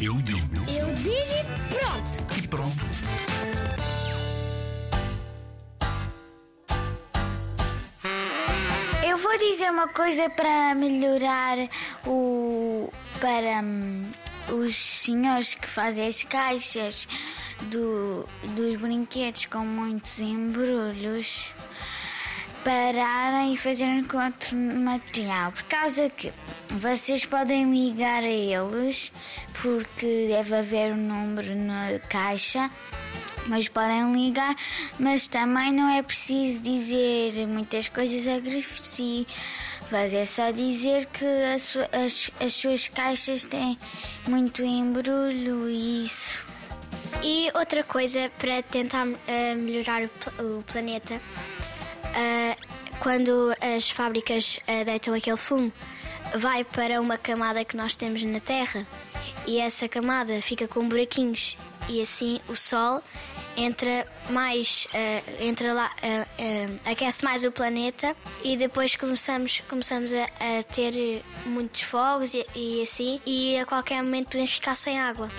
Eu digo Eu digo e pronto. e pronto. Eu vou dizer uma coisa para melhorar o. para hum, os senhores que fazem as caixas do, dos brinquedos com muitos embrulhos pararem e fazerem com outro material. Por causa que vocês podem ligar a eles, porque deve haver um número na caixa mas podem ligar, mas também não é preciso dizer muitas coisas agressivas. É só dizer que a su- as, as suas caixas têm muito embrulho e isso. E outra coisa para tentar eh, melhorar o, pla- o planeta, eh, quando as fábricas eh, deitam aquele fumo, vai para uma camada que nós temos na Terra. E essa camada fica com buraquinhos. E assim o Sol entra mais, eh, entra lá, eh, eh, aquece mais o planeta. E depois começamos, começamos a, a ter muitos fogos e, e assim. E a qualquer momento podemos ficar sem água.